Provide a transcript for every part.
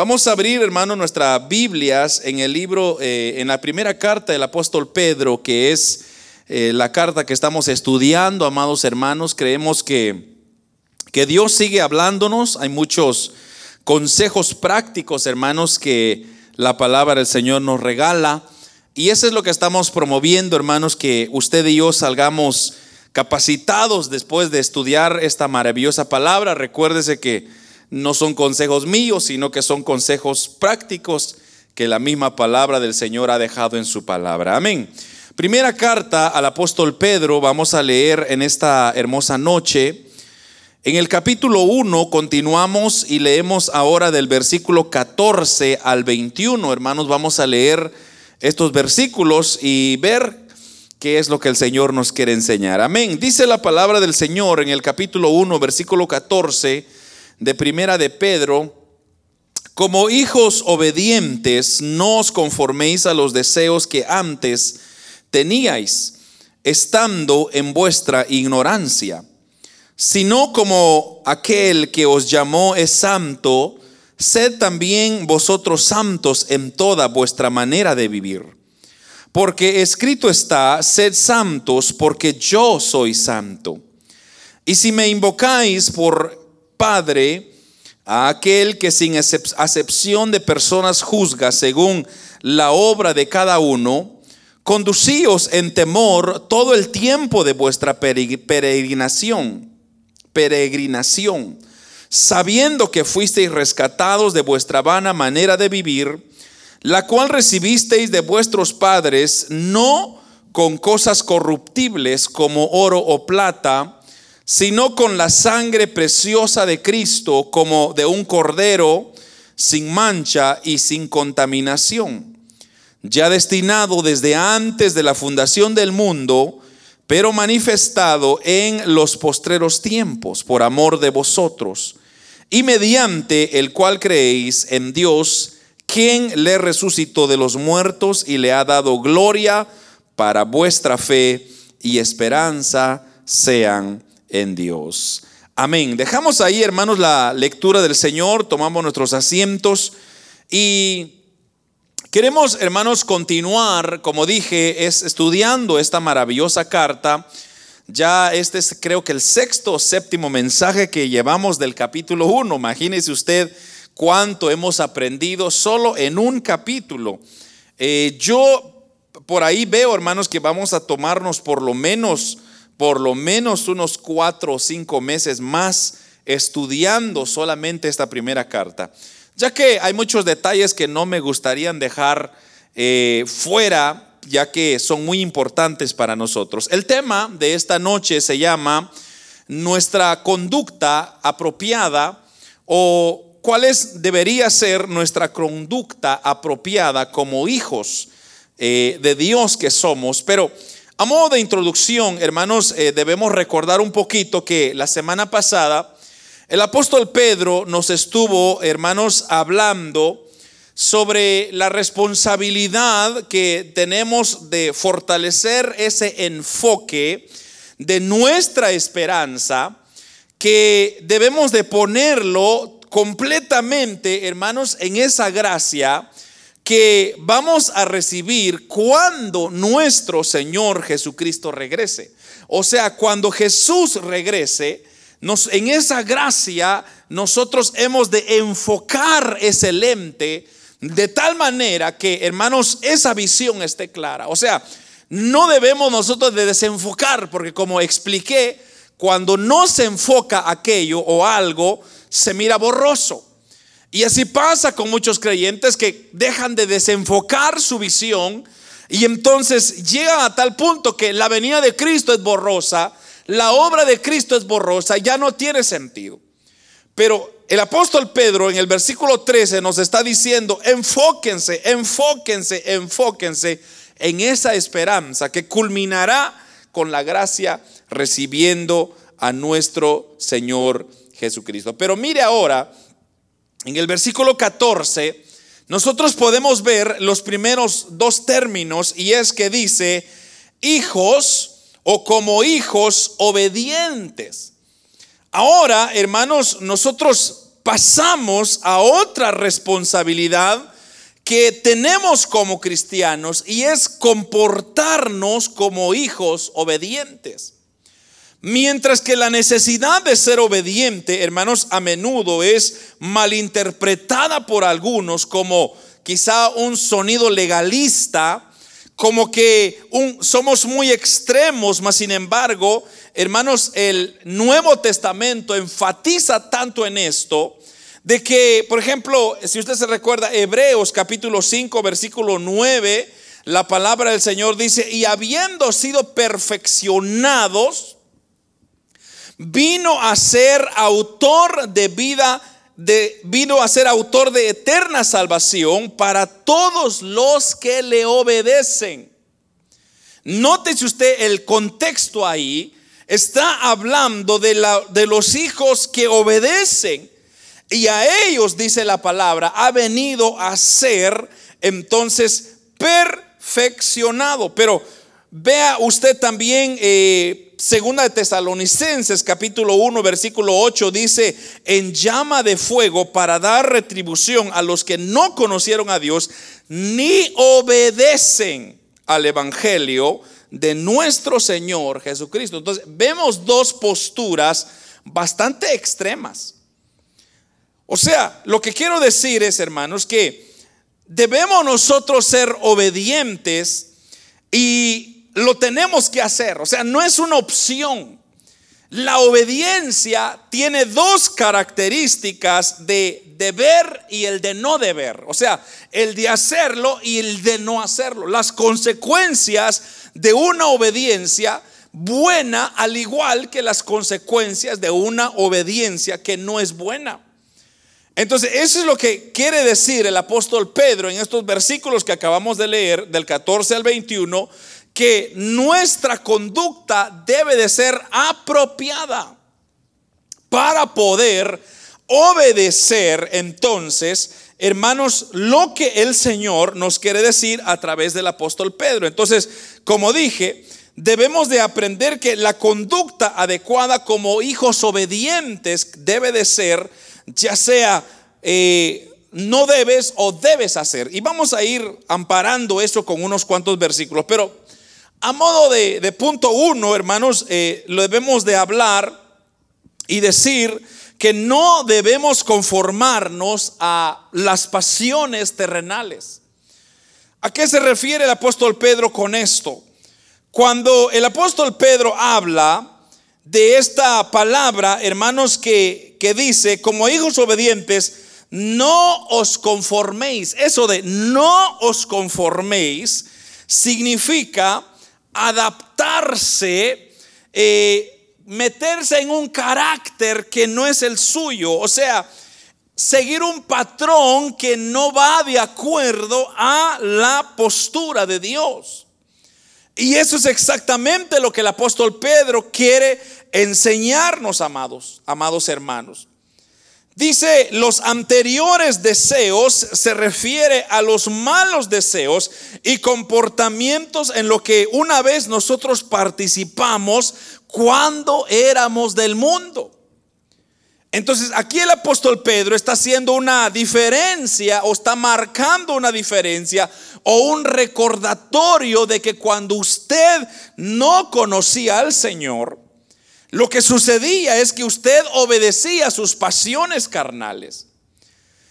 Vamos a abrir, hermano, nuestras Biblias en el libro, eh, en la primera carta del apóstol Pedro, que es eh, la carta que estamos estudiando, amados hermanos. Creemos que, que Dios sigue hablándonos. Hay muchos consejos prácticos, hermanos, que la palabra del Señor nos regala. Y eso es lo que estamos promoviendo, hermanos, que usted y yo salgamos capacitados después de estudiar esta maravillosa palabra. Recuérdese que no son consejos míos, sino que son consejos prácticos que la misma palabra del Señor ha dejado en su palabra. Amén. Primera carta al apóstol Pedro, vamos a leer en esta hermosa noche. En el capítulo 1 continuamos y leemos ahora del versículo 14 al 21. Hermanos, vamos a leer estos versículos y ver qué es lo que el Señor nos quiere enseñar. Amén. Dice la palabra del Señor en el capítulo 1, versículo 14 de Primera de Pedro, como hijos obedientes, no os conforméis a los deseos que antes teníais, estando en vuestra ignorancia, sino como aquel que os llamó es santo, sed también vosotros santos en toda vuestra manera de vivir. Porque escrito está, sed santos porque yo soy santo. Y si me invocáis por Padre a aquel que sin acepción de personas juzga según la obra de cada uno, conducíos en temor todo el tiempo de vuestra peregrinación, peregrinación, sabiendo que fuisteis rescatados de vuestra vana manera de vivir, la cual recibisteis de vuestros padres, no con cosas corruptibles como oro o plata, sino con la sangre preciosa de Cristo como de un cordero sin mancha y sin contaminación, ya destinado desde antes de la fundación del mundo, pero manifestado en los postreros tiempos por amor de vosotros, y mediante el cual creéis en Dios, quien le resucitó de los muertos y le ha dado gloria para vuestra fe y esperanza sean en Dios. Amén. Dejamos ahí, hermanos, la lectura del Señor, tomamos nuestros asientos y queremos, hermanos, continuar, como dije, es estudiando esta maravillosa carta. Ya este es creo que el sexto o séptimo mensaje que llevamos del capítulo 1. Imagínese usted cuánto hemos aprendido solo en un capítulo. Eh, yo por ahí veo, hermanos, que vamos a tomarnos por lo menos por lo menos unos cuatro o cinco meses más estudiando solamente esta primera carta, ya que hay muchos detalles que no me gustarían dejar eh, fuera, ya que son muy importantes para nosotros. El tema de esta noche se llama nuestra conducta apropiada o cuál es, debería ser nuestra conducta apropiada como hijos eh, de Dios que somos, pero a modo de introducción, hermanos, eh, debemos recordar un poquito que la semana pasada el apóstol Pedro nos estuvo, hermanos, hablando sobre la responsabilidad que tenemos de fortalecer ese enfoque de nuestra esperanza, que debemos de ponerlo completamente, hermanos, en esa gracia que vamos a recibir cuando nuestro Señor Jesucristo regrese. O sea, cuando Jesús regrese, en esa gracia nosotros hemos de enfocar ese lente de tal manera que, hermanos, esa visión esté clara. O sea, no debemos nosotros de desenfocar, porque como expliqué, cuando no se enfoca aquello o algo, se mira borroso. Y así pasa con muchos creyentes que dejan de desenfocar su visión y entonces llegan a tal punto que la venida de Cristo es borrosa, la obra de Cristo es borrosa, ya no tiene sentido. Pero el apóstol Pedro en el versículo 13 nos está diciendo, enfóquense, enfóquense, enfóquense en esa esperanza que culminará con la gracia recibiendo a nuestro Señor Jesucristo. Pero mire ahora en el versículo 14, nosotros podemos ver los primeros dos términos y es que dice hijos o como hijos obedientes. Ahora, hermanos, nosotros pasamos a otra responsabilidad que tenemos como cristianos y es comportarnos como hijos obedientes. Mientras que la necesidad de ser obediente, hermanos, a menudo es malinterpretada por algunos como quizá un sonido legalista, como que somos muy extremos, mas sin embargo, hermanos, el Nuevo Testamento enfatiza tanto en esto de que, por ejemplo, si usted se recuerda, Hebreos capítulo 5, versículo 9, la palabra del Señor dice, y habiendo sido perfeccionados, vino a ser autor de vida, de, vino a ser autor de eterna salvación para todos los que le obedecen. Nótese usted el contexto ahí, está hablando de, la, de los hijos que obedecen. Y a ellos, dice la palabra, ha venido a ser entonces perfeccionado. Pero vea usted también, eh, segunda de Tesalonicenses capítulo 1 versículo 8 dice, en llama de fuego para dar retribución a los que no conocieron a Dios ni obedecen al Evangelio de nuestro Señor Jesucristo. Entonces vemos dos posturas bastante extremas. O sea, lo que quiero decir es, hermanos, que debemos nosotros ser obedientes y lo tenemos que hacer. O sea, no es una opción. La obediencia tiene dos características de deber y el de no deber. O sea, el de hacerlo y el de no hacerlo. Las consecuencias de una obediencia buena al igual que las consecuencias de una obediencia que no es buena. Entonces, eso es lo que quiere decir el apóstol Pedro en estos versículos que acabamos de leer, del 14 al 21, que nuestra conducta debe de ser apropiada para poder obedecer entonces, hermanos, lo que el Señor nos quiere decir a través del apóstol Pedro. Entonces, como dije, debemos de aprender que la conducta adecuada como hijos obedientes debe de ser ya sea eh, no debes o debes hacer. Y vamos a ir amparando eso con unos cuantos versículos. Pero a modo de, punto uno, hermanos, eh, lo debemos de hablar y decir que no debemos conformarnos a las pasiones terrenales. ¿A qué se refiere el apóstol Pedro con esto? Cuando el apóstol Pedro habla de esta palabra, hermanos, que, que dice, como hijos obedientes, no os conforméis. Eso de no os conforméis significa adaptarse, eh, meterse en un carácter que no es el suyo. O sea, seguir un patrón que no va de acuerdo a la postura de Dios. Y eso es exactamente lo que el apóstol Pedro quiere enseñarnos, amados, amados hermanos. Dice, los anteriores deseos se refiere a los malos deseos y comportamientos en lo que una vez nosotros participamos cuando éramos del mundo. Entonces aquí el apóstol Pedro está haciendo una diferencia o está marcando una diferencia o un recordatorio de que cuando usted no conocía al Señor, lo que sucedía es que usted obedecía sus pasiones carnales.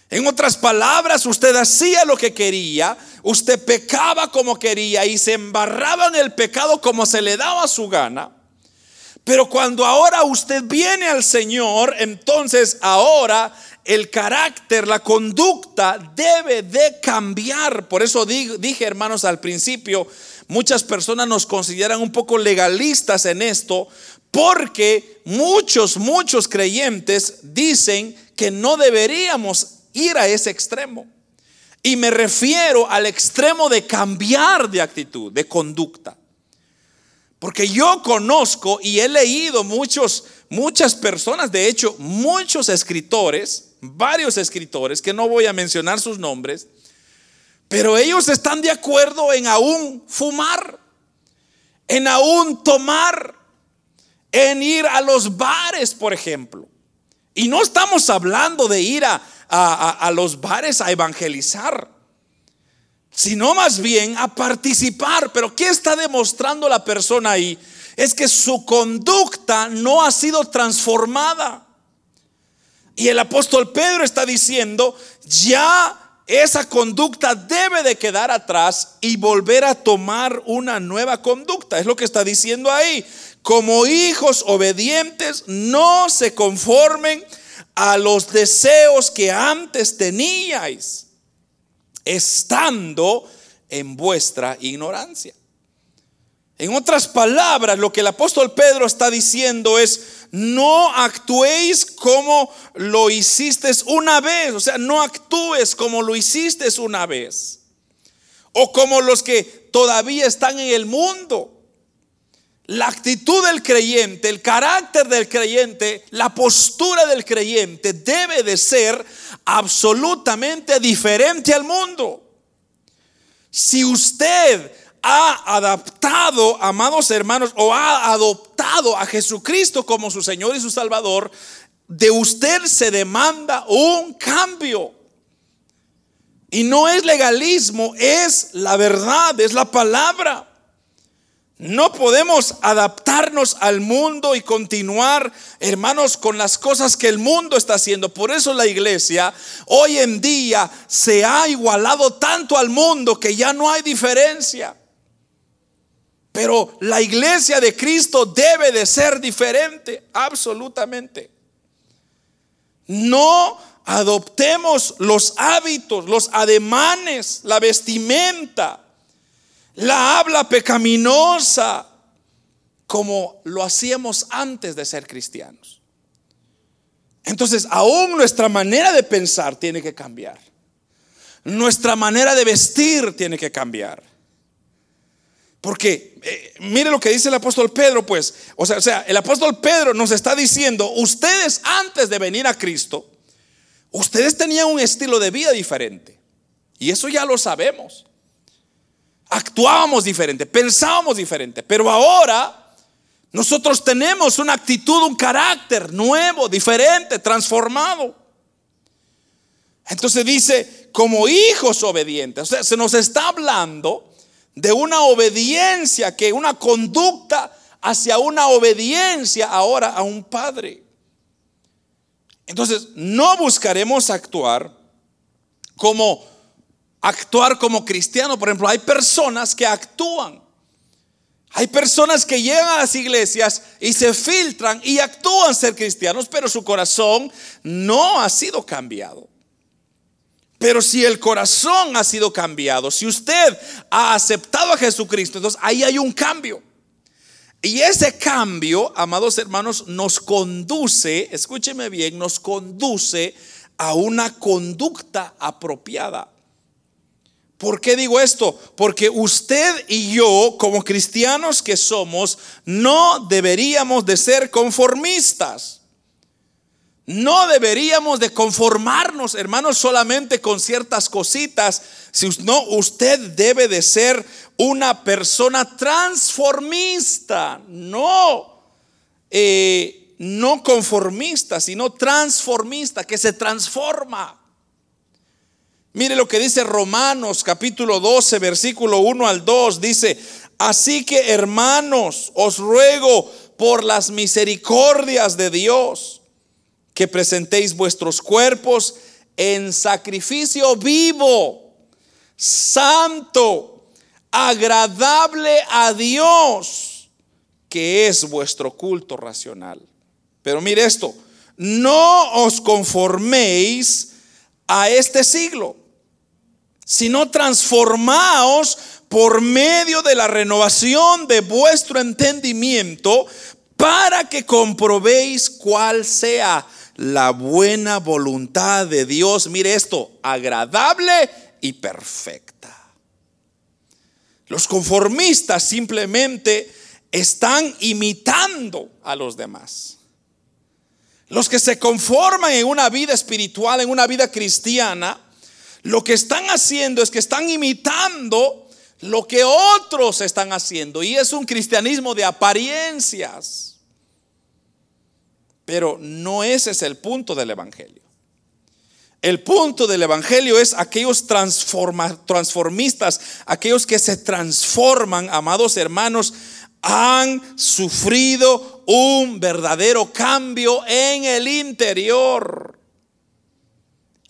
En otras palabras, usted hacía lo que quería, usted pecaba como quería y se embarraba en el pecado como se le daba su gana. Pero cuando ahora usted viene al Señor, entonces ahora el carácter, la conducta debe de cambiar. Por eso dije, hermanos, al principio, muchas personas nos consideran un poco legalistas en esto, porque muchos, muchos creyentes dicen que no deberíamos ir a ese extremo. Y me refiero al extremo de cambiar de actitud, de conducta. Porque yo conozco y he leído muchos, muchas personas, de hecho, muchos escritores, varios escritores, que no voy a mencionar sus nombres, pero ellos están de acuerdo en aún fumar, en aún tomar, en ir a los bares, por ejemplo. Y no estamos hablando de ir a, a, los bares a evangelizar, sino más bien a participar. Pero ¿qué está demostrando la persona ahí? Es que su conducta no ha sido transformada. Y el apóstol Pedro está diciendo, ya esa conducta debe de quedar atrás y volver a tomar una nueva conducta. Es lo que está diciendo ahí. Como hijos obedientes, no se conformen a los deseos que antes teníais, estando en vuestra ignorancia. En otras palabras, lo que el apóstol Pedro está diciendo es, no actuéis como lo hiciste una vez, o sea, no actúes como lo hiciste una vez, o como los que todavía están en el mundo. La actitud del creyente, el carácter del creyente, la postura del creyente debe de ser absolutamente diferente al mundo. Si usted ha adaptado, amados hermanos, o ha adoptado a Jesucristo como su Señor y su Salvador, de usted se demanda un cambio. Y no es legalismo, es la verdad, es la palabra. No podemos adaptarnos al mundo y continuar, hermanos, con las cosas que el mundo está haciendo. Por eso la iglesia hoy en día se ha igualado tanto al mundo que ya no hay diferencia. Pero la iglesia de Cristo debe de ser diferente, absolutamente. No adoptemos los hábitos, los ademanes, la vestimenta la habla pecaminosa, como lo hacíamos antes de ser cristianos. Entonces, aún nuestra manera de pensar tiene que cambiar. Nuestra manera de vestir tiene que cambiar. Porque eh, mire lo que dice el apóstol Pedro, pues, o sea, o sea, el apóstol Pedro nos está diciendo, ustedes antes de venir a Cristo, ustedes tenían un estilo de vida diferente. Y eso ya lo sabemos actuábamos diferente, pensábamos diferente, pero ahora nosotros tenemos una actitud, un carácter nuevo, diferente, transformado. Entonces dice, como hijos obedientes, o sea, se nos está hablando de una obediencia, que una conducta hacia una obediencia ahora a un padre. Entonces, no buscaremos actuar como actuar como cristiano. Por ejemplo, hay personas que actúan. Hay personas que llegan a las iglesias y se filtran y actúan ser cristianos, pero su corazón no ha sido cambiado. Pero si el corazón ha sido cambiado, si usted ha aceptado a Jesucristo, entonces ahí hay un cambio. Y ese cambio, amados hermanos, nos conduce, escúcheme bien, nos conduce a una conducta apropiada. ¿Por qué digo esto? Porque usted y yo, como cristianos que somos, no deberíamos de ser conformistas. No deberíamos de conformarnos, hermanos, solamente con ciertas cositas. Si no, usted debe de ser una persona transformista. No, eh, no conformista, sino transformista, que se transforma. Mire lo que dice Romanos capítulo 12, versículo 1 al 2. Dice, así que hermanos, os ruego por las misericordias de Dios que presentéis vuestros cuerpos en sacrificio vivo, santo, agradable a Dios, que es vuestro culto racional. Pero mire esto, no os conforméis a este siglo sino transformaos por medio de la renovación de vuestro entendimiento para que comprobéis cuál sea la buena voluntad de Dios. Mire esto, agradable y perfecta. Los conformistas simplemente están imitando a los demás. Los que se conforman en una vida espiritual, en una vida cristiana, lo que están haciendo es que están imitando lo que otros están haciendo. Y es un cristianismo de apariencias. Pero no ese es el punto del Evangelio. El punto del Evangelio es aquellos transformistas, aquellos que se transforman, amados hermanos, han sufrido un verdadero cambio en el interior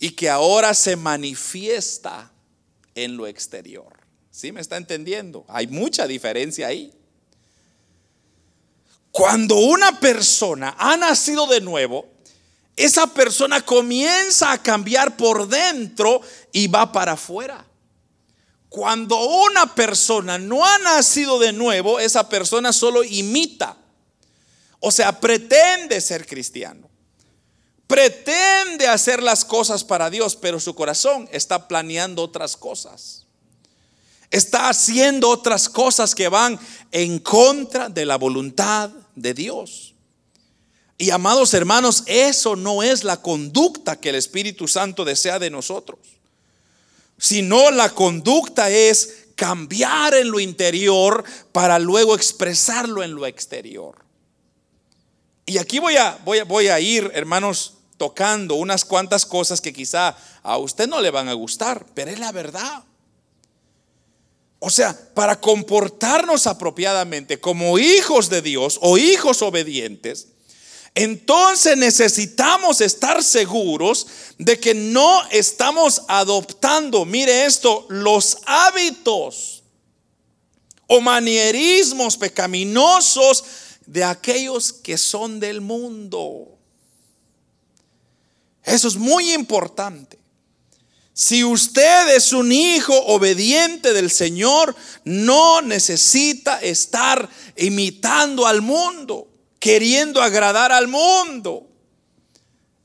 y que ahora se manifiesta en lo exterior. ¿Sí me está entendiendo? Hay mucha diferencia ahí. Cuando una persona ha nacido de nuevo, esa persona comienza a cambiar por dentro y va para afuera. Cuando una persona no ha nacido de nuevo, esa persona solo imita. O sea, pretende ser cristiano. Pretende hacer las cosas para Dios, pero su corazón está planeando otras cosas. Está haciendo otras cosas que van en contra de la voluntad de Dios. Y amados hermanos, eso no es la conducta que el Espíritu Santo desea de nosotros. Sino la conducta es cambiar en lo interior para luego expresarlo en lo exterior. Y aquí voy a, voy a, ir, hermanos, tocando unas cuantas cosas que quizá a usted no le van a gustar, pero es la verdad. O sea, para comportarnos apropiadamente como hijos de Dios o hijos obedientes, entonces necesitamos estar seguros de que no estamos adoptando, mire esto, los hábitos o manierismos pecaminosos de aquellos que son del mundo. Eso es muy importante. Si usted es un hijo obediente del Señor, no necesita estar imitando al mundo, queriendo agradar al mundo,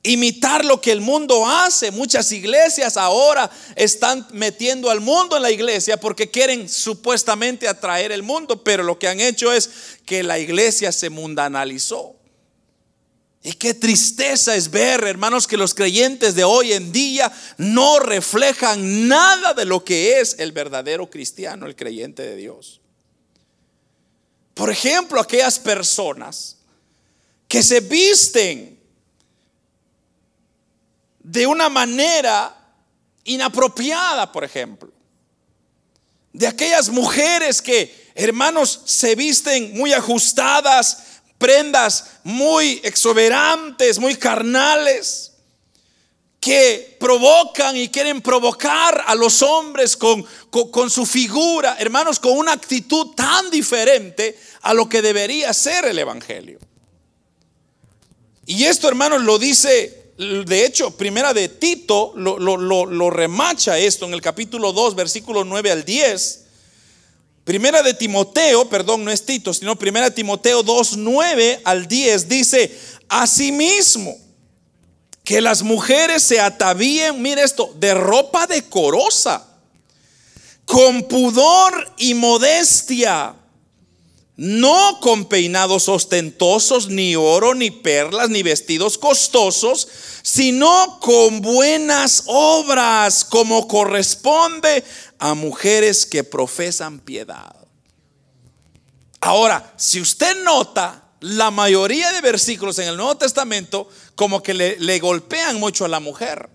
imitar lo que el mundo hace. Muchas iglesias ahora están metiendo al mundo en la iglesia porque quieren supuestamente atraer el mundo, pero lo que han hecho es que la iglesia se mundanalizó. Y qué tristeza es ver, hermanos, que los creyentes de hoy en día no reflejan nada de lo que es el verdadero cristiano, el creyente de Dios. Por ejemplo, aquellas personas que se visten de una manera inapropiada, por ejemplo. De aquellas mujeres que, hermanos, se visten muy ajustadas, prendas muy exuberantes, muy carnales, que provocan y quieren provocar a los hombres con, con, su figura, hermanos, con una actitud tan diferente a lo que debería ser el Evangelio. Y esto, hermanos, lo dice, de hecho, primera de Tito lo, lo, lo remacha esto en el capítulo 2, versículo 9 al 10 Primera de Timoteo, perdón, no es Tito, sino Primera de Timoteo 2, 9 al 10 dice, asimismo, que las mujeres se atavíen, mire esto, de ropa decorosa, con pudor y modestia, no con peinados ostentosos, ni oro, ni perlas, ni vestidos costosos, sino con buenas obras, como corresponde a mujeres que profesan piedad. Ahora, si usted nota, la mayoría de versículos en el Nuevo Testamento como que le, golpean mucho a la mujer.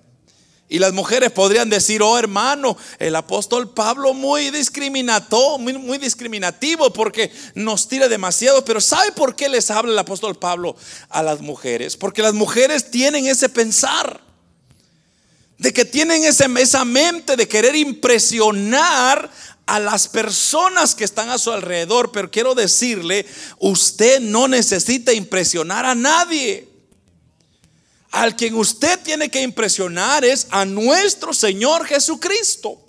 Y las mujeres podrían decir, oh hermano, el apóstol Pablo muy discriminatorio, muy, muy, discriminativo porque nos tira demasiado. Pero ¿sabe por qué les habla el apóstol Pablo a las mujeres? Porque las mujeres tienen ese pensar de que tienen esa mente de querer impresionar a las personas que están a su alrededor, pero quiero decirle, usted no necesita impresionar a nadie. Al quien usted tiene que impresionar es a nuestro Señor Jesucristo.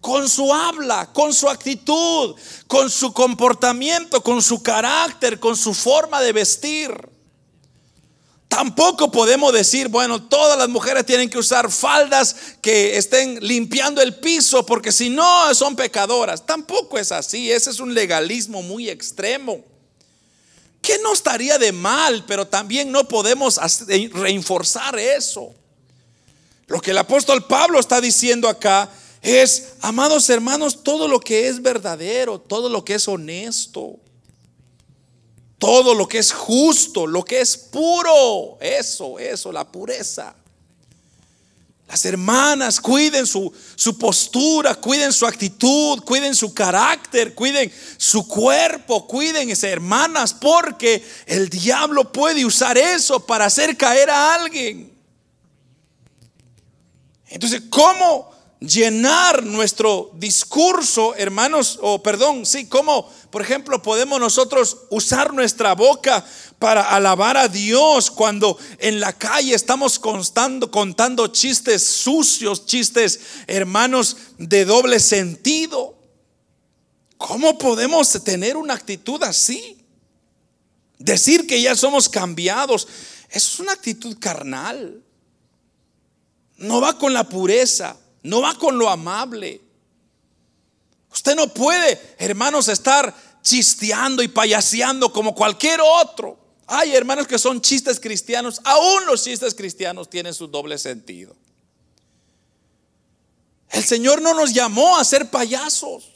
Con su habla, con su actitud, con su comportamiento, con su carácter, con su forma de vestir. Tampoco podemos decir, bueno, todas las mujeres tienen que usar faldas que estén limpiando el piso porque si no son pecadoras. Tampoco es así, ese es un legalismo muy extremo. Que no estaría de mal, pero también no podemos reforzar eso. Lo que el apóstol Pablo está diciendo acá es, amados hermanos, todo lo que es verdadero, todo lo que es honesto, todo lo que es justo, lo que es puro, eso, eso, la pureza. Las hermanas cuiden su, su, postura, cuiden su actitud, cuiden su carácter, cuiden su cuerpo, cuiden esas hermanas, porque el diablo puede usar eso para hacer caer a alguien. Entonces, ¿cómo llenar nuestro discurso, hermanos? O perdón, sí, ¿cómo, por ejemplo, podemos nosotros usar nuestra boca para alabar a Dios cuando en la calle estamos contando, contando chistes sucios, chistes, hermanos, de doble sentido. ¿Cómo podemos tener una actitud así? Decir que ya somos cambiados es una actitud carnal. No va con la pureza, no va con lo amable. Usted no puede, hermanos, estar chisteando y payaseando como cualquier otro. Hay hermanos que son chistes cristianos, aún los chistes cristianos tienen su doble sentido. El Señor no nos llamó a ser payasos.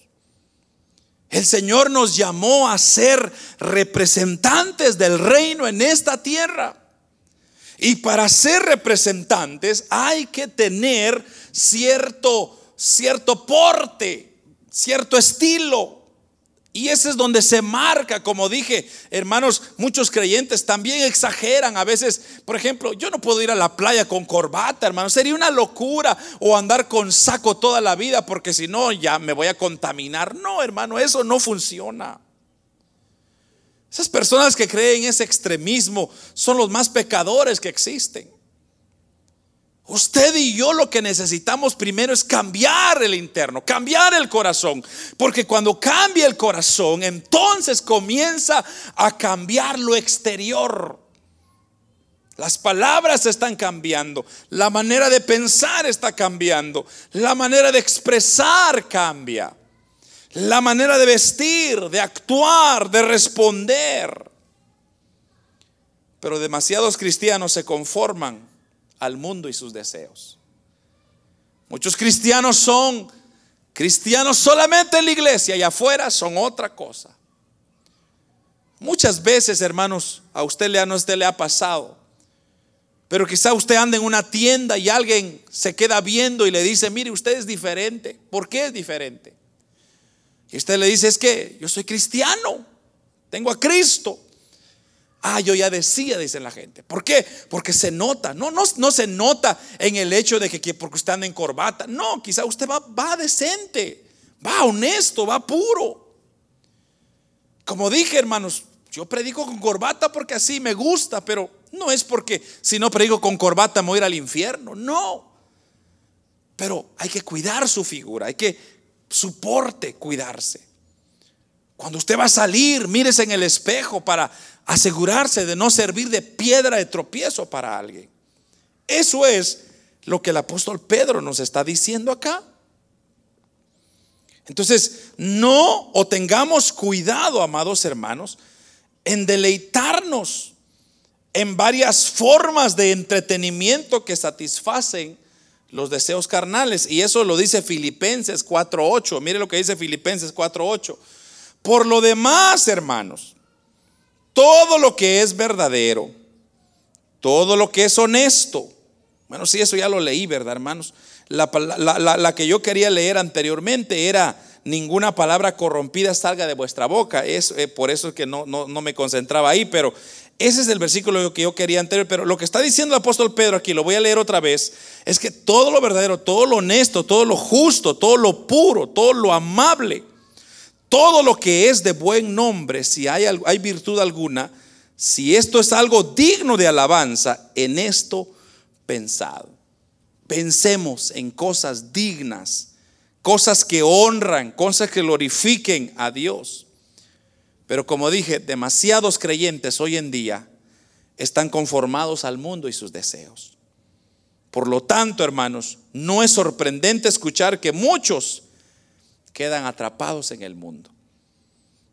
El Señor nos llamó a ser representantes del reino en esta tierra. Y para ser representantes hay que tener cierto, cierto porte, cierto estilo. Y ese es donde se marca, como dije, hermanos, muchos creyentes también exageran a veces. Por ejemplo, yo no puedo ir a la playa con corbata, hermano. Sería una locura o andar con saco toda la vida porque si no ya me voy a contaminar. No, hermano, eso no funciona. Esas personas que creen ese extremismo son los más pecadores que existen. Usted y yo lo que necesitamos primero es cambiar el interno, cambiar el corazón. Porque cuando cambia el corazón, entonces comienza a cambiar lo exterior. Las palabras están cambiando, la manera de pensar está cambiando, la manera de expresar cambia, la manera de vestir, de actuar, de responder. Pero demasiados cristianos se conforman al mundo y sus deseos. Muchos cristianos son cristianos solamente en la iglesia y afuera son otra cosa. Muchas veces, hermanos, a usted le, usted le ha pasado. Pero quizá usted anda en una tienda y alguien se queda viendo y le dice, mire, usted es diferente. ¿Por qué es diferente? Y usted le dice, es que yo soy cristiano, tengo a Cristo. Ah, yo ya decía, dice la gente. ¿Por qué? Porque se nota. No, no, no se nota en el hecho de que, porque usted anda en corbata. No, quizá usted va, va decente, va honesto, va puro. Como dije, hermanos, yo predico con corbata porque así me gusta, pero no es porque si no predico con corbata me voy a ir al infierno. No. Pero hay que cuidar su figura, hay que su porte cuidarse. Cuando usted va a salir, mírese en el espejo para asegurarse de no servir de piedra de tropiezo para alguien. Eso es lo que el apóstol Pedro nos está diciendo acá. Entonces, no o tengamos cuidado, amados hermanos, en deleitarnos en varias formas de entretenimiento que satisfacen los deseos carnales. Y eso lo dice Filipenses 4.8. Mire lo que dice Filipenses 4.8. Por lo demás, hermanos, todo lo que es verdadero, todo lo que es honesto. Bueno, sí, eso ya lo leí, ¿verdad, hermanos? La, que yo quería leer anteriormente era ninguna palabra corrompida salga de vuestra boca. Es eh, por eso es que no, no, no, me concentraba ahí, pero ese es el versículo que yo quería anterior. Pero lo que está diciendo el apóstol Pedro aquí, lo voy a leer otra vez, es que todo lo verdadero, todo lo honesto, todo lo justo, todo lo puro, todo lo amable todo lo que es de buen nombre, si hay, hay virtud alguna, si esto es algo digno de alabanza, en esto pensado. Pensemos en cosas dignas, cosas que honran, cosas que glorifiquen a Dios. Pero como dije, demasiados creyentes hoy en día están conformados al mundo y sus deseos. Por lo tanto, hermanos, no es sorprendente escuchar que muchos quedan atrapados en el mundo.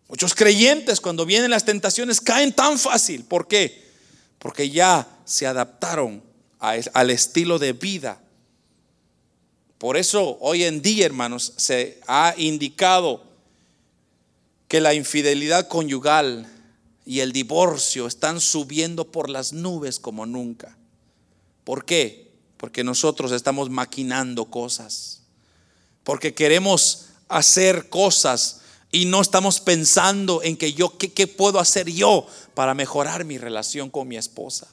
Muchos creyentes cuando vienen las tentaciones caen tan fácil. ¿Por qué? Porque ya se adaptaron al estilo de vida. Por eso hoy en día, hermanos, se ha indicado que la infidelidad conyugal y el divorcio están subiendo por las nubes como nunca. ¿Por qué? Porque nosotros estamos maquinando cosas. Porque queremos hacer cosas y no estamos pensando en que yo, ¿qué, qué puedo hacer yo para mejorar mi relación con mi esposa?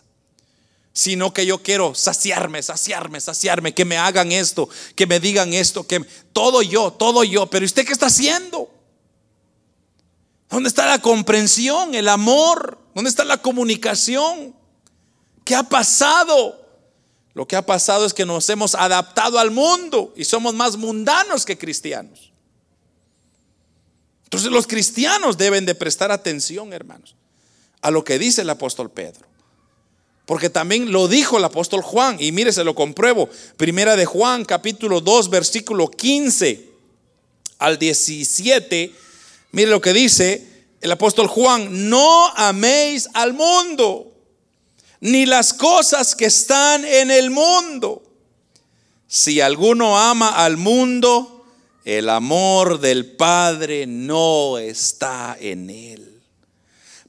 Sino que yo quiero saciarme, saciarme, saciarme, que me hagan esto, que me digan esto, que todo yo, todo yo. Pero ¿usted qué está haciendo? ¿Dónde está la comprensión, el amor? ¿Dónde está la comunicación? ¿Qué ha pasado? Lo que ha pasado es que nos hemos adaptado al mundo y somos más mundanos que cristianos. Entonces los cristianos deben de prestar atención, hermanos, a lo que dice el apóstol Pedro. Porque también lo dijo el apóstol Juan, y mire, se lo compruebo. Primera de Juan, capítulo 2, versículo 15 al 17 Mire lo que dice el apóstol Juan, no améis al mundo, ni las cosas que están en el mundo. Si alguno ama al mundo, el amor del Padre no está en él.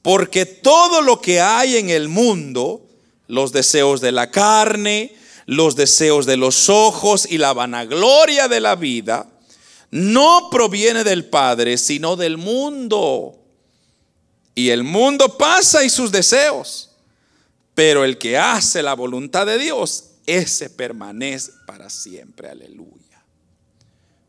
Porque todo lo que hay en el mundo, los deseos de la carne, los deseos de los ojos y la vanagloria de la vida, no proviene del Padre, sino del mundo. Y el mundo pasa y sus deseos, pero el que hace la voluntad de Dios, ese permanece para siempre. Aleluya.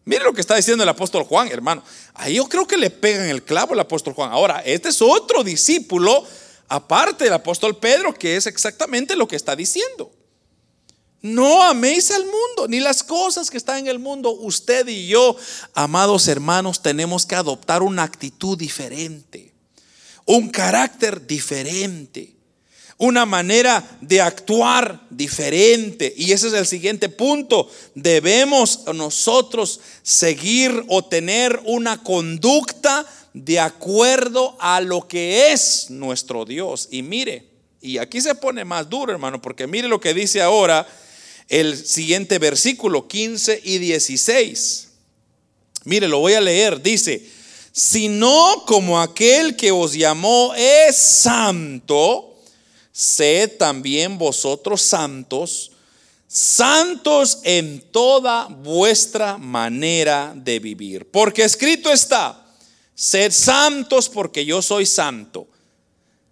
Mire lo que está diciendo el apóstol Juan, hermano. Ahí yo creo que le pegan el clavo el apóstol Juan. Ahora, este es otro discípulo, aparte del apóstol Pedro, que es exactamente lo que está diciendo. No améis al mundo, ni las cosas que están en el mundo. Usted y yo, amados hermanos, tenemos que adoptar una actitud diferente, un carácter diferente, una manera de actuar diferente. Y ese es el siguiente punto. Debemos nosotros seguir o tener una conducta de acuerdo a lo que es nuestro Dios. Y mire, y aquí se pone más duro, hermano, porque mire lo que dice ahora el siguiente versículo 15 y 16. Mire, lo voy a leer. Dice, sino como aquel que os llamó es santo, sed también vosotros santos, santos en toda vuestra manera de vivir. Porque escrito está, sed santos porque yo soy santo.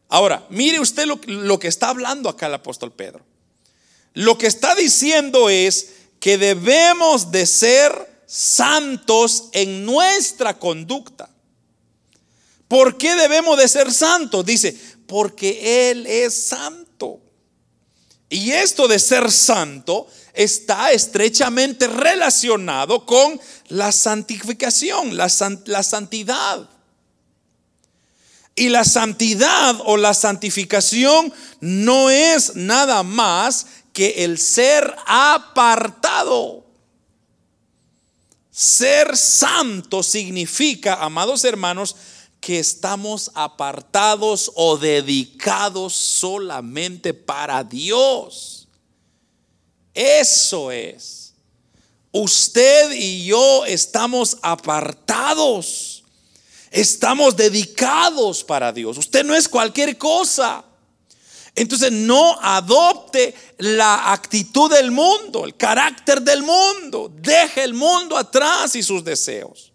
Ahora, mire usted lo, lo que está hablando acá el apóstol Pedro. Lo que está diciendo es que debemos de ser santos en nuestra conducta. ¿Por qué debemos de ser santos? Dice, porque Él es santo. Y esto de ser santo está estrechamente relacionado con la santificación, la, la santidad. Y la santidad o la santificación no es nada más que el ser apartado. Ser santo significa, amados hermanos, que estamos apartados o dedicados solamente para Dios. Eso es. Usted y yo estamos apartados. Estamos dedicados para Dios. Usted no es cualquier cosa. Entonces no adopte la actitud del mundo, el carácter del mundo. Deje el mundo atrás y sus deseos.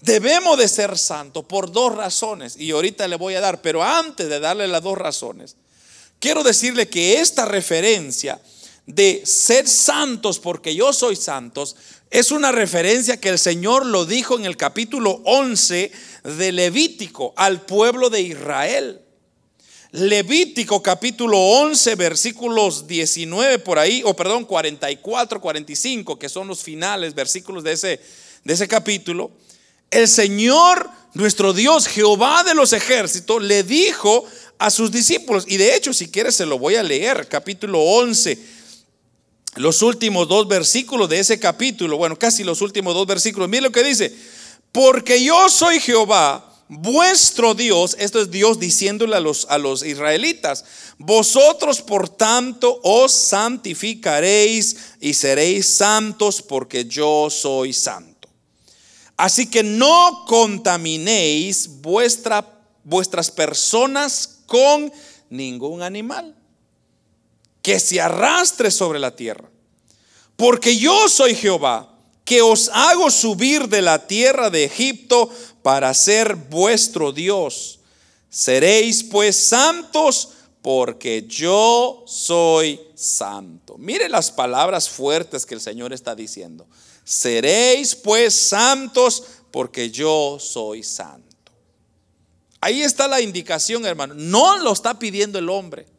Debemos de ser santos por dos razones y ahorita le voy a dar, pero antes de darle las dos razones, quiero decirle que esta referencia de ser santos porque yo soy santos es una referencia que el Señor lo dijo en el capítulo 11 de Levítico al pueblo de Israel. Levítico capítulo 11, versículos 19 por ahí, o perdón, 44, 45, que son los finales, versículos de ese, de ese capítulo. El Señor, nuestro Dios, Jehová de los ejércitos, le dijo a sus discípulos, y de hecho, si quieres, se lo voy a leer, capítulo 11, los últimos dos versículos de ese capítulo, bueno, casi los últimos dos versículos. Mire lo que dice, porque yo soy Jehová vuestro Dios, esto es Dios diciéndole a los, a los israelitas, vosotros por tanto os santificaréis y seréis santos porque yo soy santo. Así que no contaminéis vuestra vuestras personas con ningún animal que se arrastre sobre la tierra. Porque yo soy Jehová, que os hago subir de la tierra de Egipto para ser vuestro Dios. Seréis pues santos porque yo soy santo. Mire las palabras fuertes que el Señor está diciendo. Seréis pues santos porque yo soy santo. Ahí está la indicación, hermano. No lo está pidiendo el hombre.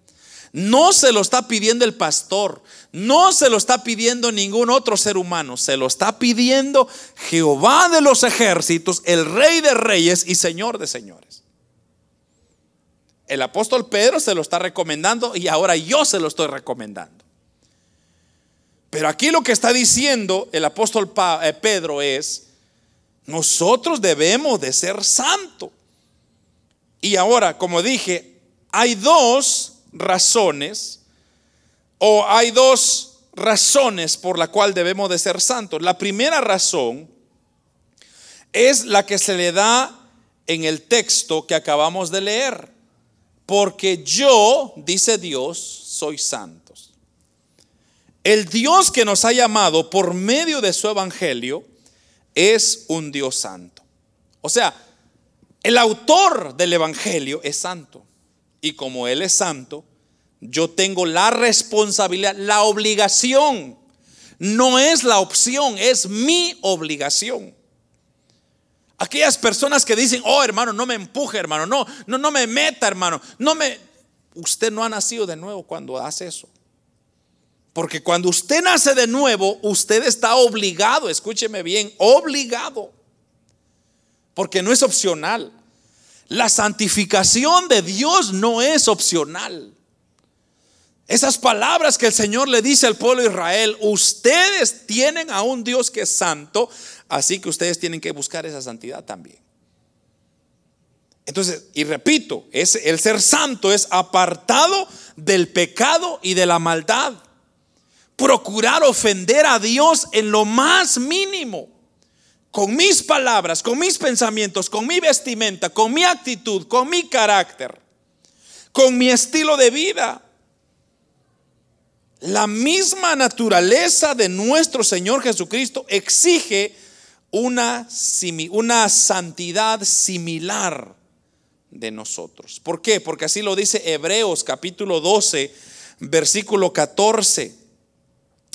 No se lo está pidiendo el pastor, no se lo está pidiendo ningún otro ser humano, se lo está pidiendo Jehová de los ejércitos, el rey de reyes y señor de señores. El apóstol Pedro se lo está recomendando y ahora yo se lo estoy recomendando. Pero aquí lo que está diciendo el apóstol eh, Pedro es, nosotros debemos de ser santos. Y ahora, como dije, hay dos razones o hay dos razones por la cual debemos de ser santos. La primera razón es la que se le da en el texto que acabamos de leer. Porque yo, dice Dios, soy santos. El Dios que nos ha llamado por medio de su evangelio es un Dios santo. O sea, el autor del evangelio es santo. Y como Él es santo, yo tengo la responsabilidad, la obligación. No es la opción, es mi obligación. Aquellas personas que dicen, oh hermano, no me empuje, hermano, no, no, no me meta, hermano, no me. Usted no ha nacido de nuevo cuando hace eso. Porque cuando usted nace de nuevo, usted está obligado, escúcheme bien, obligado. Porque no es opcional. La santificación de Dios no es opcional. Esas palabras que el Señor le dice al pueblo de Israel, ustedes tienen a un Dios que es santo, así que ustedes tienen que buscar esa santidad también. Entonces, y repito, es, el ser santo es apartado del pecado y de la maldad. Procurar ofender a Dios en lo más mínimo con mis palabras, con mis pensamientos, con mi vestimenta, con mi actitud, con mi carácter, con mi estilo de vida. La misma naturaleza de nuestro Señor Jesucristo exige una, una santidad similar de nosotros. ¿Por qué? Porque así lo dice Hebreos capítulo 12, versículo 14.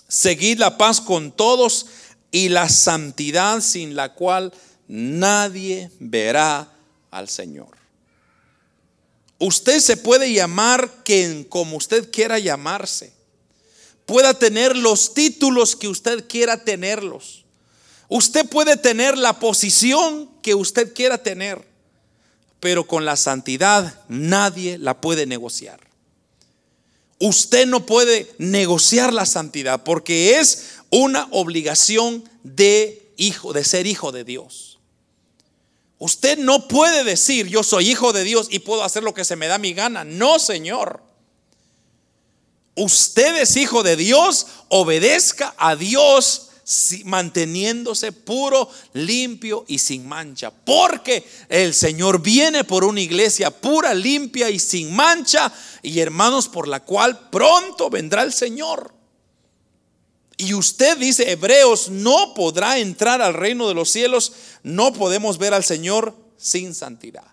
Seguid la paz con todos y la santidad sin la cual nadie verá al Señor. Usted se puede llamar quien como usted quiera llamarse. Pueda tener los títulos que usted quiera tenerlos. Usted puede tener la posición que usted quiera tener. Pero con la santidad nadie la puede negociar. Usted no puede negociar la santidad porque es una obligación de hijo, de ser hijo de Dios. Usted no puede decir yo soy hijo de Dios y puedo hacer lo que se me da mi gana. No, Señor. Usted es hijo de Dios, obedezca a Dios manteniéndose puro, limpio y sin mancha. Porque el Señor viene por una iglesia pura, limpia y sin mancha. Y hermanos, por la cual pronto vendrá el Señor. Y usted dice, Hebreos, no podrá entrar al reino de los cielos, no podemos ver al Señor sin santidad.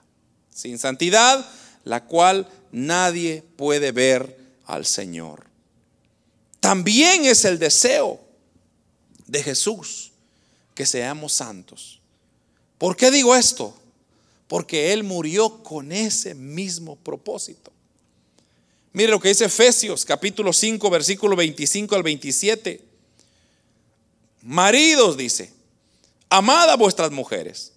Sin santidad, la cual nadie puede ver al Señor. También es el deseo de Jesús que seamos santos. ¿Por qué digo esto? Porque Él murió con ese mismo propósito. Mire lo que dice Efesios capítulo 5 versículo 25 al 27. Maridos, dice, amad a vuestras mujeres,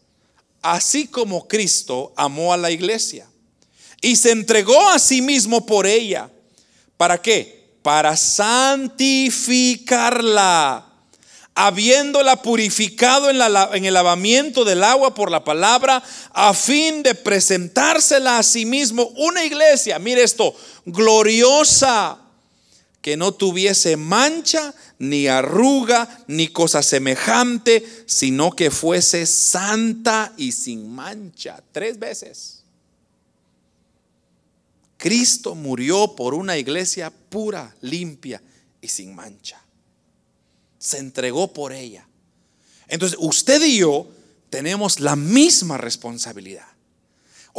así como Cristo amó a la iglesia y se entregó a sí mismo por ella. ¿Para qué? Para santificarla, habiéndola purificado en, en, el lavamiento del agua por la palabra, a fin de presentársela a sí mismo una iglesia, mire esto, gloriosa que no tuviese mancha, ni arruga, ni cosa semejante, sino que fuese santa y sin mancha. Tres veces. Cristo murió por una iglesia pura, limpia y sin mancha. Se entregó por ella. Entonces, usted y yo tenemos la misma responsabilidad.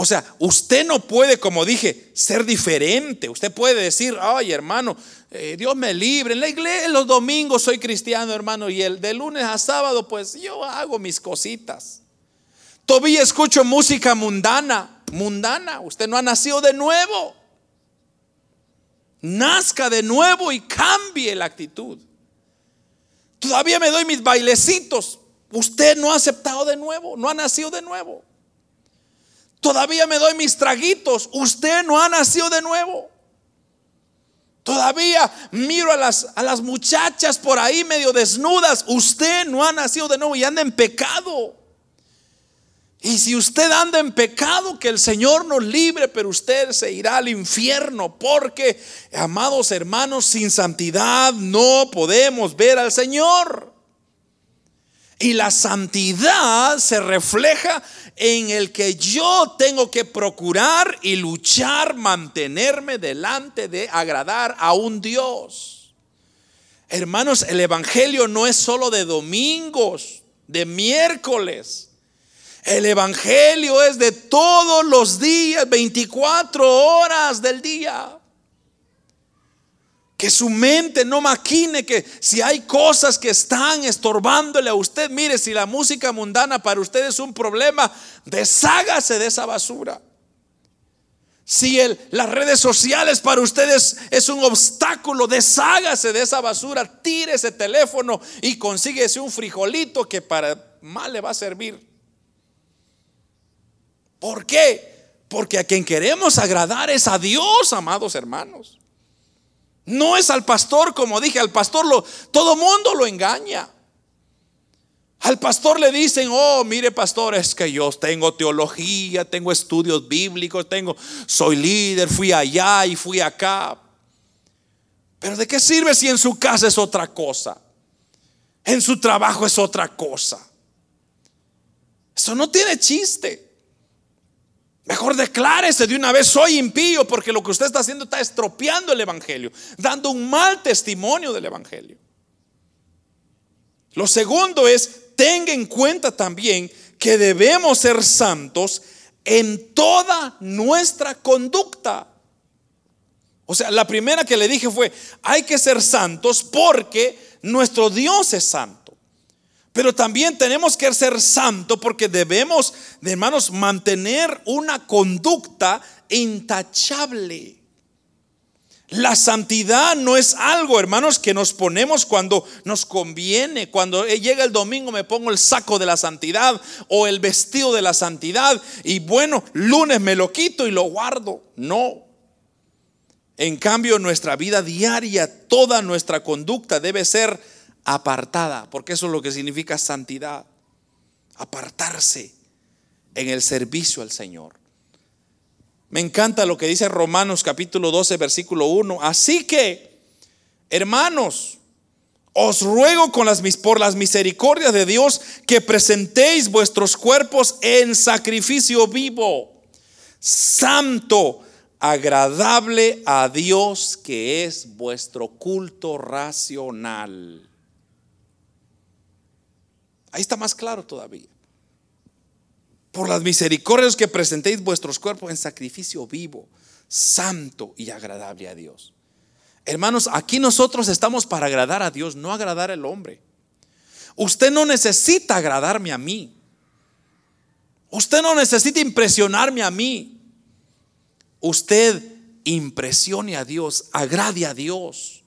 O sea, usted no puede, como dije, ser diferente. Usted puede decir, ay hermano, eh, Dios me libre. En la iglesia, los domingos soy cristiano, hermano, y el de lunes a sábado, pues yo hago mis cositas. Todavía escucho música mundana mundana. Usted no ha nacido de nuevo. Nazca de nuevo y cambie la actitud. Todavía me doy mis bailecitos. Usted no ha aceptado de nuevo, no ha nacido de nuevo. Todavía me doy mis traguitos. Usted no ha nacido de nuevo. Todavía miro a las, a las muchachas por ahí medio desnudas. Usted no ha nacido de nuevo y anda en pecado. Y si usted anda en pecado, que el Señor nos libre, pero usted se irá al infierno, porque, amados hermanos, sin santidad no podemos ver al Señor. Y la santidad se refleja en el que yo tengo que procurar y luchar, mantenerme delante de agradar a un Dios. Hermanos, el Evangelio no es solo de domingos, de miércoles. El Evangelio es de todos los días, 24 horas del día. Que su mente no maquine que si hay cosas que están estorbándole a usted, mire, si la música mundana para usted es un problema, deshágase de esa basura. Si el, las redes sociales para ustedes es un obstáculo, deshágase de esa basura, tire ese teléfono y consíguese un frijolito que para mal le va a servir. ¿Por qué? Porque a quien queremos agradar es a Dios, amados hermanos. No es al pastor, como dije, al pastor lo, todo mundo lo engaña. Al pastor le dicen, oh, mire pastor, es que yo tengo teología, tengo estudios bíblicos, tengo, soy líder, fui allá y fui acá. Pero ¿de qué sirve si en su casa es otra cosa? En su trabajo es otra cosa. Eso no tiene chiste. Mejor declárese de una vez, soy impío, porque lo que usted está haciendo está estropeando el Evangelio, dando un mal testimonio del Evangelio. Lo segundo es, tenga en cuenta también que debemos ser santos en toda nuestra conducta. O sea, la primera que le dije fue, hay que ser santos porque nuestro Dios es santo. Pero también tenemos que ser santos porque debemos, hermanos, mantener una conducta intachable. La santidad no es algo, hermanos, que nos ponemos cuando nos conviene. Cuando llega el domingo me pongo el saco de la santidad o el vestido de la santidad y bueno, lunes me lo quito y lo guardo. No. En cambio, nuestra vida diaria, toda nuestra conducta debe ser apartada, porque eso es lo que significa santidad, apartarse en el servicio al Señor. Me encanta lo que dice Romanos capítulo 12, versículo 1. Así que, hermanos, os ruego con las, por las misericordias de Dios que presentéis vuestros cuerpos en sacrificio vivo, santo, agradable a Dios, que es vuestro culto racional. Ahí está más claro todavía. Por las misericordias que presentéis vuestros cuerpos en sacrificio vivo, santo y agradable a Dios. Hermanos, aquí nosotros estamos para agradar a Dios, no agradar al hombre. Usted no necesita agradarme a mí. Usted no necesita impresionarme a mí. Usted impresione a Dios, agrade a Dios.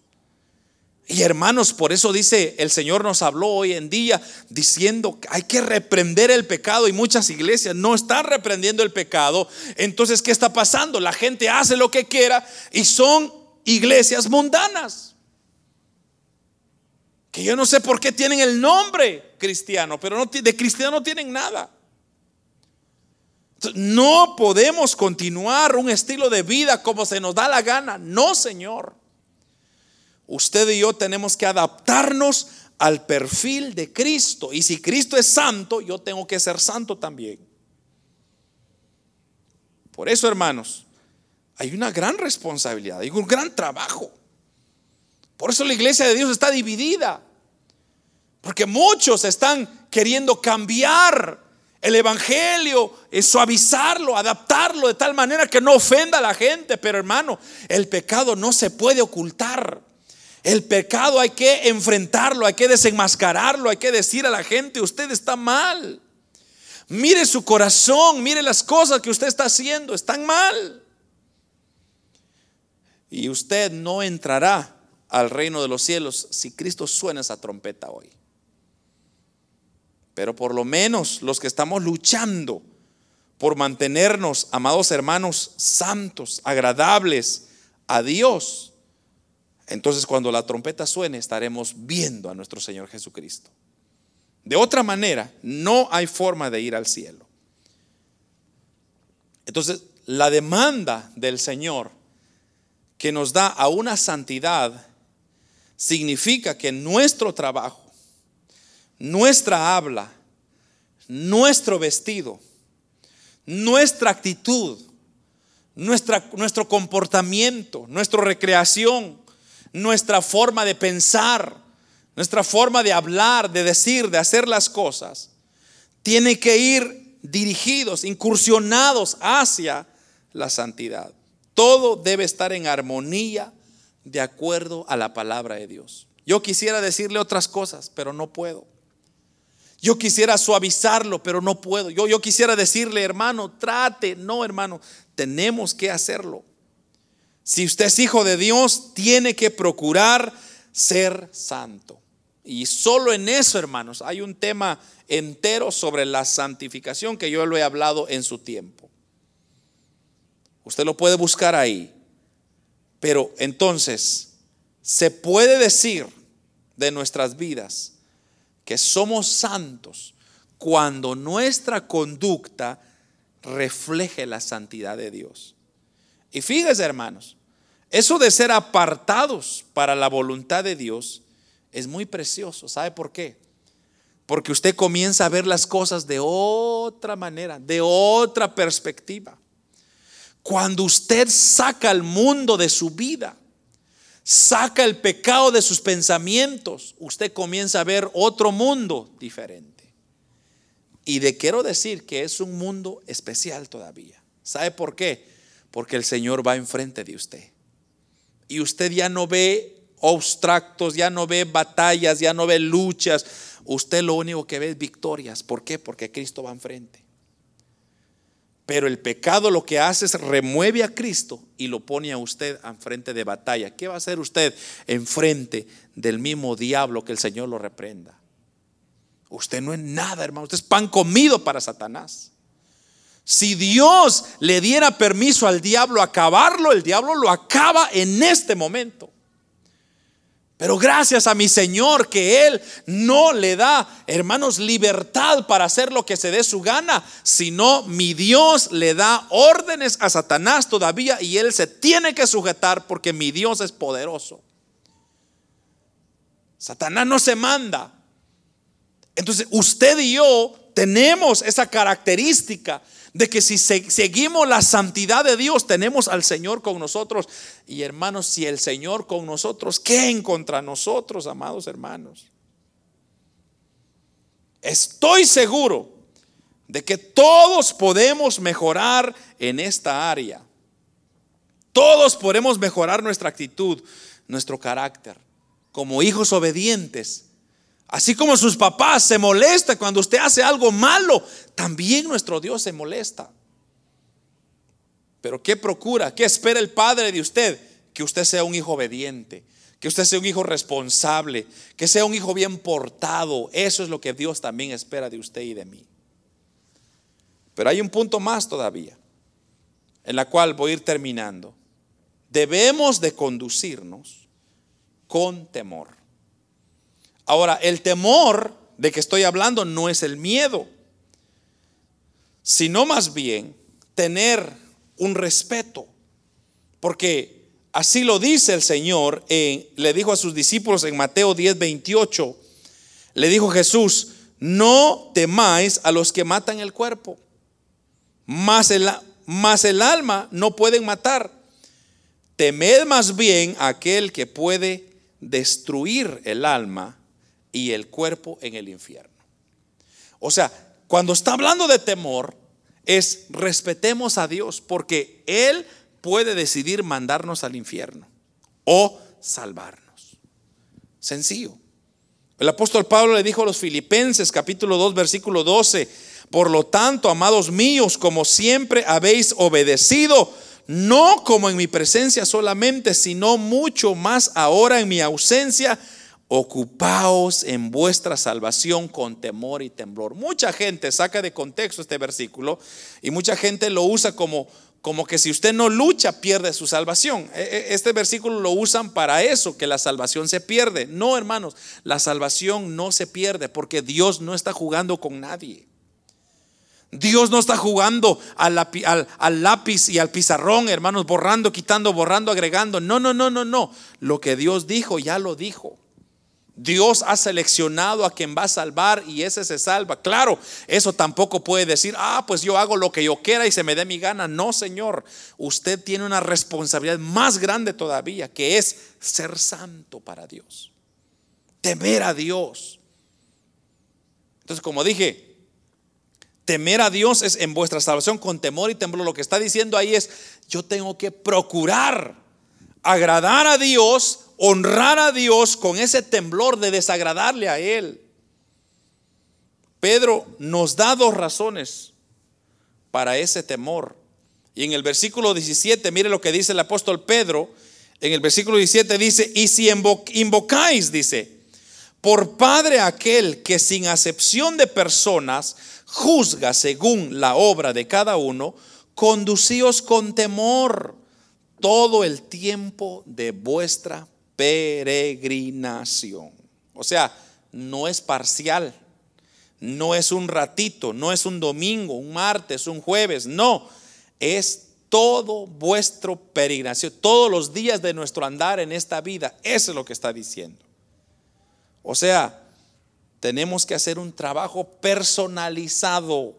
Y hermanos, por eso dice, el Señor nos habló hoy en día diciendo que hay que reprender el pecado y muchas iglesias no están reprendiendo el pecado. Entonces, ¿qué está pasando? La gente hace lo que quiera y son iglesias mundanas. Que yo no sé por qué tienen el nombre cristiano, pero de cristiano no tienen nada. No podemos continuar un estilo de vida como se nos da la gana. No, Señor. Usted y yo tenemos que adaptarnos al perfil de Cristo. Y si Cristo es santo, yo tengo que ser santo también. Por eso, hermanos, hay una gran responsabilidad, hay un gran trabajo. Por eso la iglesia de Dios está dividida. Porque muchos están queriendo cambiar el Evangelio, suavizarlo, adaptarlo de tal manera que no ofenda a la gente. Pero hermano, el pecado no se puede ocultar. El pecado hay que enfrentarlo, hay que desenmascararlo, hay que decir a la gente, usted está mal. Mire su corazón, mire las cosas que usted está haciendo, están mal. Y usted no entrará al reino de los cielos si Cristo suena esa trompeta hoy. Pero por lo menos los que estamos luchando por mantenernos, amados hermanos, santos, agradables a Dios, entonces cuando la trompeta suene estaremos viendo a nuestro Señor Jesucristo. De otra manera, no hay forma de ir al cielo. Entonces, la demanda del Señor que nos da a una santidad significa que nuestro trabajo, nuestra habla, nuestro vestido, nuestra actitud, nuestro comportamiento, nuestra recreación, nuestra forma de pensar, nuestra forma de hablar, de decir, de hacer las cosas, tiene que ir dirigidos, incursionados hacia la santidad. Todo debe estar en armonía de acuerdo a la palabra de Dios. Yo quisiera decirle otras cosas, pero no puedo. Yo quisiera suavizarlo, pero no puedo. Yo, yo quisiera decirle, hermano, trate. No, hermano, tenemos que hacerlo. Si usted es hijo de Dios, tiene que procurar ser santo. Y solo en eso, hermanos, hay un tema entero sobre la santificación que yo lo he hablado en su tiempo. Usted lo puede buscar ahí. Pero entonces, se puede decir de nuestras vidas que somos santos cuando nuestra conducta refleje la santidad de Dios. Y fíjese, hermanos, eso de ser apartados para la voluntad de Dios es muy precioso. ¿Sabe por qué? Porque usted comienza a ver las cosas de otra manera, de otra perspectiva. Cuando usted saca el mundo de su vida, saca el pecado de sus pensamientos, usted comienza a ver otro mundo diferente. Y de quiero decir que es un mundo especial todavía. ¿Sabe por qué? Porque el Señor va enfrente de usted. Y usted ya no ve obstáculos, ya no ve batallas, ya no ve luchas. Usted lo único que ve es victorias. ¿Por qué? Porque Cristo va enfrente. Pero el pecado lo que hace es remueve a Cristo y lo pone a usted enfrente de batalla. ¿Qué va a hacer usted enfrente del mismo diablo que el Señor lo reprenda? Usted no es nada, hermano. Usted es pan comido para Satanás. Si Dios le diera permiso al diablo acabarlo, el diablo lo acaba en este momento. Pero gracias a mi Señor que Él no le da, hermanos, libertad para hacer lo que se dé su gana, sino mi Dios le da órdenes a Satanás todavía y Él se tiene que sujetar porque mi Dios es poderoso. Satanás no se manda. Entonces usted y yo tenemos esa característica de que si seguimos la santidad de Dios, tenemos al Señor con nosotros. Y hermanos, si el Señor con nosotros, ¿qué en contra nosotros, amados hermanos? Estoy seguro de que todos podemos mejorar en esta área. Todos podemos mejorar nuestra actitud, nuestro carácter, como hijos obedientes Así como sus papás se molestan cuando usted hace algo malo, también nuestro Dios se molesta. Pero ¿qué procura? ¿Qué espera el Padre de usted? Que usted sea un hijo obediente, que usted sea un hijo responsable, que sea un hijo bien portado. Eso es lo que Dios también espera de usted y de mí. Pero hay un punto más todavía, en la cual voy a ir terminando. Debemos de conducirnos con temor. Ahora, el temor de que estoy hablando no es el miedo, sino más bien tener un respeto. Porque así lo dice el Señor, le dijo a sus discípulos en Mateo 10, 28, le dijo Jesús, no temáis a los que matan el cuerpo, más el, más el alma no pueden matar. temed más bien aquel que puede destruir el alma y el cuerpo en el infierno. O sea, cuando está hablando de temor, es respetemos a Dios porque Él puede decidir mandarnos al infierno o salvarnos. Sencillo. El apóstol Pablo le dijo a los filipenses capítulo 2 versículo 12, por lo tanto, amados míos, como siempre habéis obedecido, no como en mi presencia solamente, sino mucho más ahora en mi ausencia, ocupaos en vuestra salvación con temor y temblor. Mucha gente saca de contexto este versículo y mucha gente lo usa como como que si usted no lucha pierde su salvación. E, e, este versículo lo usan para eso, que la salvación se pierde. No, hermanos, la salvación no se pierde porque Dios no está jugando con nadie. Dios no está jugando al, al, lápiz y al pizarrón, hermanos, borrando, quitando, borrando, agregando. No, no, no, no, no. Lo que Dios dijo, ya lo dijo. Dios ha seleccionado a quien va a salvar y ese se salva. Claro, eso tampoco puede decir, ah, pues yo hago lo que yo quiera y se me dé mi gana. No, Señor, usted tiene una responsabilidad más grande todavía, que es ser santo para Dios. Temer a Dios. Entonces, como dije, Temer a Dios es en vuestra salvación con temor y temblor. Lo que está diciendo ahí es, yo tengo que procurar agradar a Dios, honrar a Dios con ese temblor de desagradarle a Él. Pedro nos da dos razones para ese temor. Y en el versículo 17, mire lo que dice el apóstol Pedro. En el versículo 17 dice, y si invocáis, dice, por Padre aquel que sin acepción de personas juzga según la obra de cada uno, conducíos con temor todo el tiempo de vuestra peregrinación. O sea, no es parcial, no es un ratito, no es un domingo, un martes, un jueves, no, es todo vuestro peregrinación, todos los días de nuestro andar en esta vida. Eso es lo que está diciendo. O sea, tenemos que hacer un trabajo personalizado.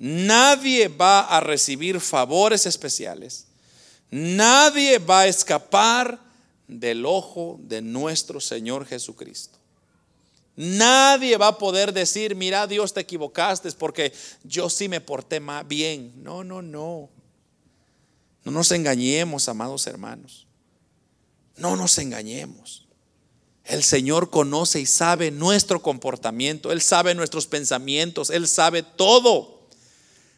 Nadie va a recibir favores especiales. Nadie va a escapar del ojo de nuestro Señor Jesucristo. Nadie va a poder decir, mira Dios, te equivocaste porque yo sí me porté más bien. No, no, no. No nos engañemos, amados hermanos. No nos engañemos. El Señor conoce y sabe nuestro comportamiento, Él sabe nuestros pensamientos, Él sabe todo.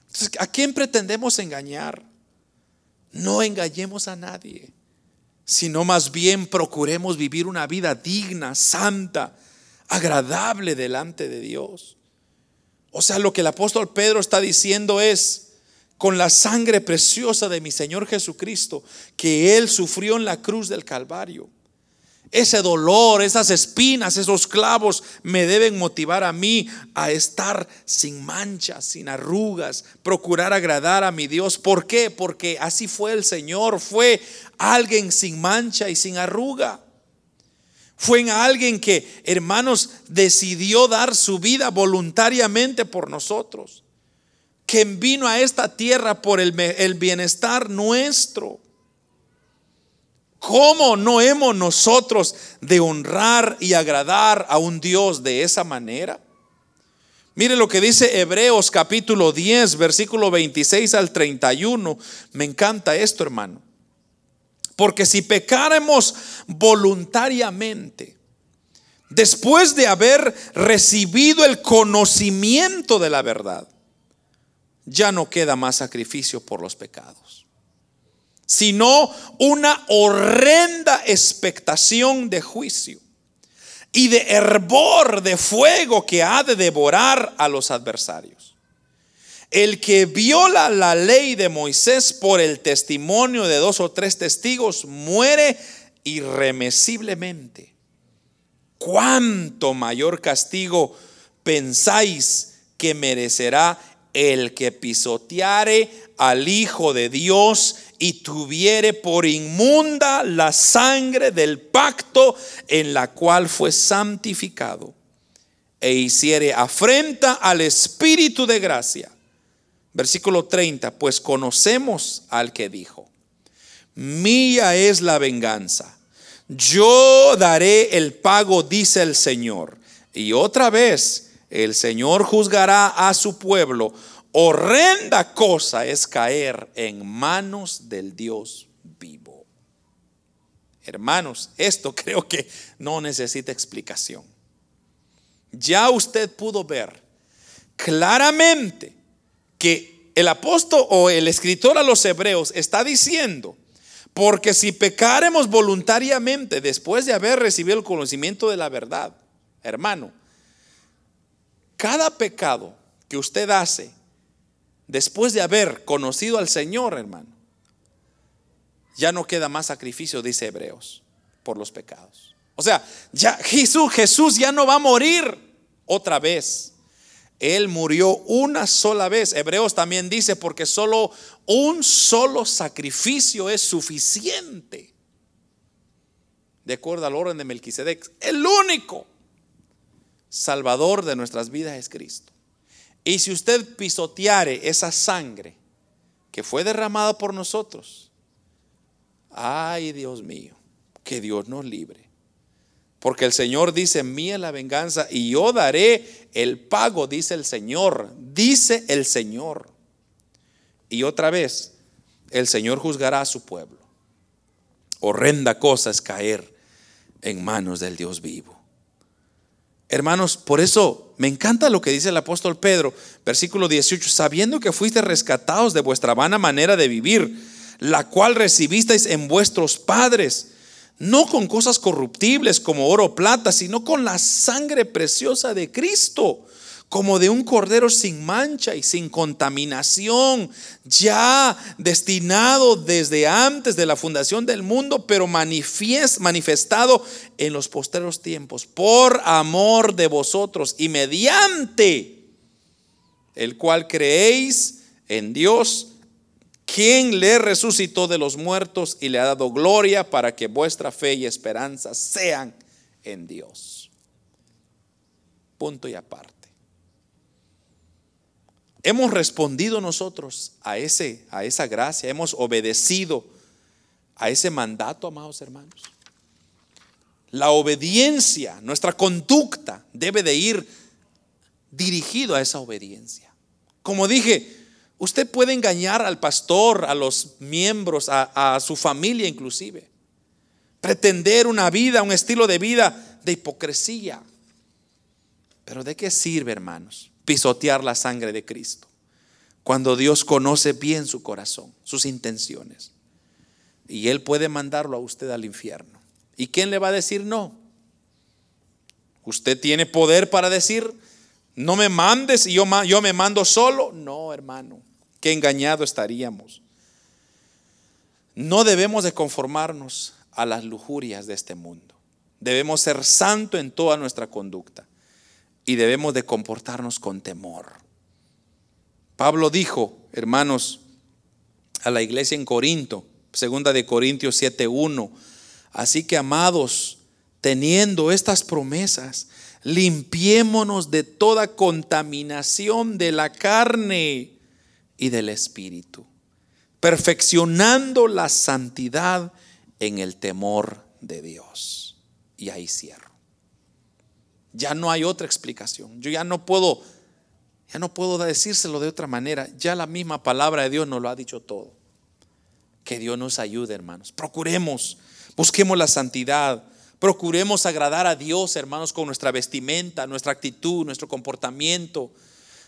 Entonces, ¿a quién pretendemos engañar? No engañemos a nadie, sino más bien procuremos vivir una vida digna, santa, agradable delante de Dios. O sea, lo que el apóstol Pedro está diciendo es, con la sangre preciosa de mi Señor Jesucristo, que Él sufrió en la cruz del Calvario ese dolor, esas espinas, esos clavos me deben motivar a mí a estar sin manchas, sin arrugas, procurar agradar a mi Dios. ¿Por qué? Porque así fue el Señor, fue alguien sin mancha y sin arruga. Fue alguien que, hermanos, decidió dar su vida voluntariamente por nosotros. Que vino a esta tierra por el bienestar nuestro. ¿Cómo no hemos nosotros de honrar y agradar a un Dios de esa manera? Mire lo que dice Hebreos capítulo 10, versículo 26 al 31. Me encanta esto, hermano. Porque si pecáramos voluntariamente, después de haber recibido el conocimiento de la verdad, ya no queda más sacrificio por los pecados sino una horrenda expectación de juicio y de hervor de fuego que ha de devorar a los adversarios. El que viola la ley de Moisés por el testimonio de dos o tres testigos muere irremisiblemente. ¿Cuánto mayor castigo pensáis que merecerá el que pisoteare al Hijo de Dios y tuviere por inmunda la sangre del pacto en la cual fue santificado e hiciere afrenta al Espíritu de gracia. Versículo 30, pues conocemos al que dijo, mía es la venganza. Yo daré el pago, dice el Señor. Y otra vez, el Señor juzgará a su pueblo. Horrenda cosa es caer en manos del Dios vivo. Hermanos, esto creo que no necesita explicación. Ya usted pudo ver claramente que el apóstol o el escritor a los hebreos está diciendo, porque si pecaremos voluntariamente después de haber recibido el conocimiento de la verdad, hermano, cada pecado que usted hace después de haber conocido al Señor, hermano, ya no queda más sacrificio, dice Hebreos, por los pecados. O sea, ya Jesús, Jesús ya no va a morir otra vez. Él murió una sola vez. Hebreos también dice, porque solo un solo sacrificio es suficiente. De acuerdo al orden de Melquisedec, el único salvador de nuestras vidas es Cristo. Y si usted pisoteare esa sangre que fue derramada por nosotros, ay Dios mío, que Dios nos libre. Porque el Señor dice, mía la venganza y yo daré el pago, dice el Señor, dice el Señor. Y otra vez, el Señor juzgará a su pueblo. Horrenda cosa es caer en manos del Dios vivo. Hermanos, por eso me encanta lo que dice el apóstol Pedro, versículo 18, sabiendo que fuiste rescatados de vuestra vana manera de vivir, la cual recibisteis en vuestros padres no con cosas corruptibles como oro o plata, sino con la sangre preciosa de Cristo, como de un cordero sin mancha y sin contaminación, ya destinado desde antes de la fundación del mundo, pero manifestado en los posteros tiempos, por amor de vosotros y mediante el cual creéis en Dios quien le resucitó de los muertos y le ha dado gloria para que vuestra fe y esperanza sean en Dios. Punto y aparte. Hemos respondido nosotros a, ese, a esa gracia, hemos obedecido a ese mandato, amados hermanos. La obediencia, nuestra conducta debe de ir dirigido a esa obediencia. Como dije, Usted puede engañar al pastor, a los miembros, a, su familia inclusive. Pretender una vida, un estilo de vida de hipocresía. Pero ¿de qué sirve, hermanos, pisotear la sangre de Cristo? Cuando Dios conoce bien su corazón, sus intenciones. Y Él puede mandarlo a usted al infierno. ¿Y quién le va a decir no? ¿Usted tiene poder para decir, no me mandes y yo, yo me mando solo. No, hermano, qué engañado estaríamos. No debemos de conformarnos a las lujurias de este mundo. Debemos ser santo en toda nuestra conducta y debemos de comportarnos con temor. Pablo dijo, hermanos, a la iglesia en Corinto, segunda de Corintios 7:1, así que amados, teniendo estas promesas, limpiémonos de toda contaminación de la carne y del espíritu, perfeccionando la santidad en el temor de Dios. Y ahí cierro. Ya no hay otra explicación. Yo ya no puedo ya no puedo decírselo de otra manera. Ya la misma palabra de Dios nos lo ha dicho todo. Que Dios nos ayude, hermanos. Procuremos, busquemos la santidad, Procuremos agradar a Dios, hermanos, con nuestra vestimenta, nuestra actitud, nuestro comportamiento.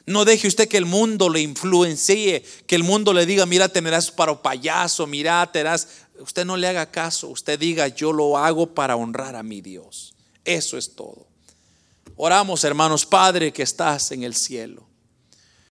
No deje usted que el mundo le influencie, que el mundo le diga, mira, tendrás para payaso, mira, tendrás. Usted no le haga caso, usted diga, yo lo hago para honrar a mi Dios. Eso es todo. Oramos, hermanos, Padre que estás en el cielo.